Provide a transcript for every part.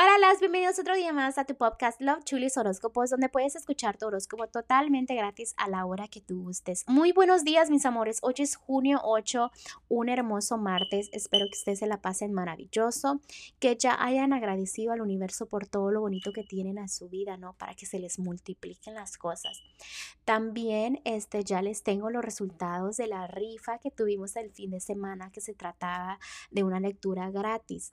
Hola, las bienvenidos otro día más a tu podcast Love Chulis Horóscopos, donde puedes escuchar tu horóscopo totalmente gratis a la hora que tú gustes. Muy buenos días, mis amores. Hoy es junio 8, un hermoso martes. Espero que ustedes se la pasen maravilloso, que ya hayan agradecido al universo por todo lo bonito que tienen en su vida, ¿no? Para que se les multipliquen las cosas. También este, ya les tengo los resultados de la rifa que tuvimos el fin de semana, que se trataba de una lectura gratis.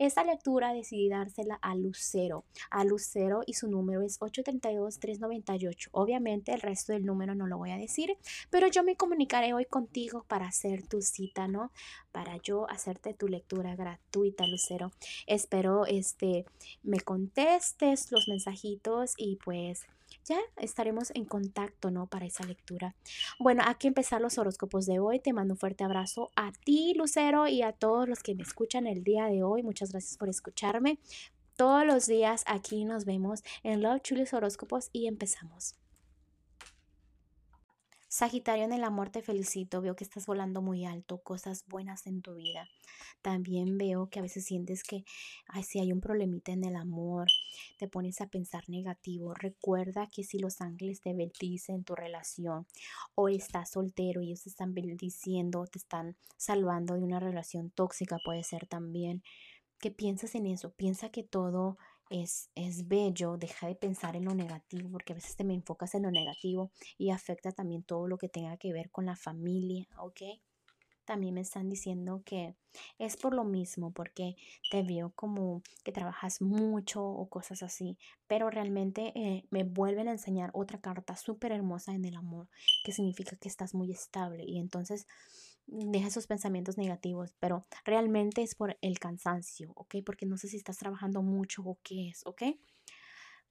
Esta lectura decidí darse a Lucero, a Lucero y su número es 832-398. Obviamente el resto del número no lo voy a decir, pero yo me comunicaré hoy contigo para hacer tu cita, ¿no? Para yo hacerte tu lectura gratuita, Lucero. Espero este me contestes los mensajitos y pues ya estaremos en contacto, ¿no? Para esa lectura. Bueno, aquí empezar los horóscopos de hoy. Te mando un fuerte abrazo a ti, Lucero, y a todos los que me escuchan el día de hoy. Muchas gracias por escucharme. Todos los días aquí nos vemos en Love Chulis Horóscopos y empezamos. Sagitario en el amor te felicito, veo que estás volando muy alto, cosas buenas en tu vida. También veo que a veces sientes que, ay, si hay un problemita en el amor, te pones a pensar negativo. Recuerda que si los ángeles te bendicen tu relación o estás soltero y ellos te están bendiciendo, te están salvando de una relación tóxica, puede ser también que piensas en eso, piensa que todo es, es bello, deja de pensar en lo negativo, porque a veces te me enfocas en lo negativo y afecta también todo lo que tenga que ver con la familia, ¿ok? También me están diciendo que es por lo mismo, porque te veo como que trabajas mucho o cosas así, pero realmente eh, me vuelven a enseñar otra carta súper hermosa en el amor, que significa que estás muy estable y entonces deja esos pensamientos negativos, pero realmente es por el cansancio, ¿ok? Porque no sé si estás trabajando mucho o qué es, ¿ok?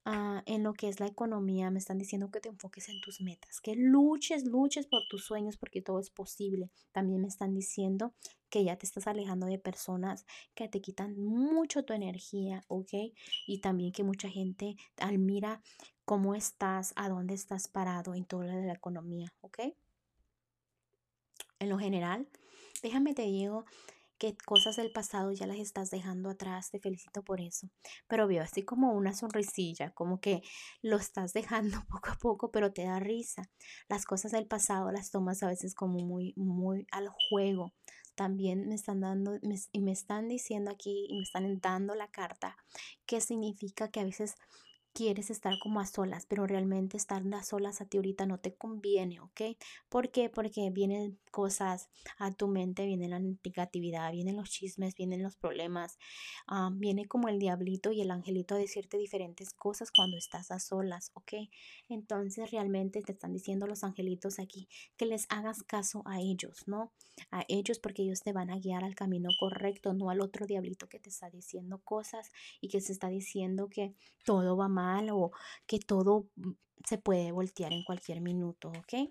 Ah, en lo que es la economía, me están diciendo que te enfoques en tus metas, que luches, luches por tus sueños porque todo es posible. También me están diciendo que ya te estás alejando de personas que te quitan mucho tu energía, ¿ok? Y también que mucha gente admira cómo estás, a dónde estás parado en todo lo de la economía, ¿ok? En lo general. Déjame te digo que cosas del pasado ya las estás dejando atrás, te felicito por eso. Pero veo así como una sonrisilla, como que lo estás dejando poco a poco, pero te da risa. Las cosas del pasado las tomas a veces como muy, muy al juego. También me están dando, y me están diciendo aquí, y me están dando la carta, que significa que a veces quieres estar como a solas, pero realmente estar a solas a ti ahorita no te conviene, ¿ok? ¿Por qué? Porque vienen cosas a tu mente, viene la negatividad, vienen los chismes, vienen los problemas, ah, viene como el diablito y el angelito a decirte diferentes cosas cuando estás a solas, ¿ok? Entonces realmente te están diciendo los angelitos aquí que les hagas caso a ellos, ¿no? A ellos porque ellos te van a guiar al camino correcto, no al otro diablito que te está diciendo cosas y que se está diciendo que todo va mal o que todo mm, se puede voltear en cualquier minuto, ¿ok?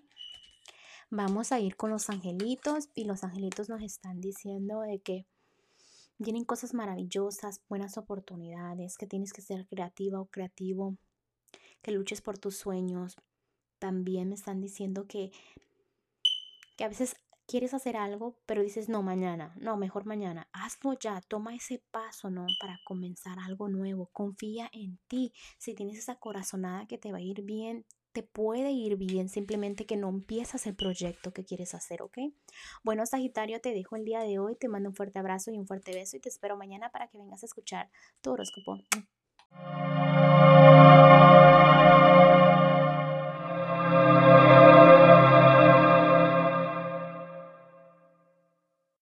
Vamos a ir con los angelitos y los angelitos nos están diciendo de que vienen cosas maravillosas, buenas oportunidades, que tienes que ser creativa o creativo, que luches por tus sueños. También me están diciendo que, que a veces quieres hacer algo, pero dices, no, mañana, no, mejor mañana, hazlo ya, toma ese paso, ¿no? Para comenzar algo nuevo, confía en ti. Si tienes esa corazonada que te va a ir bien, te puede ir bien, simplemente que no empiezas el proyecto que quieres hacer, ¿ok? Bueno, Sagitario, te dejo el día de hoy, te mando un fuerte abrazo y un fuerte beso y te espero mañana para que vengas a escuchar tu horóscopo.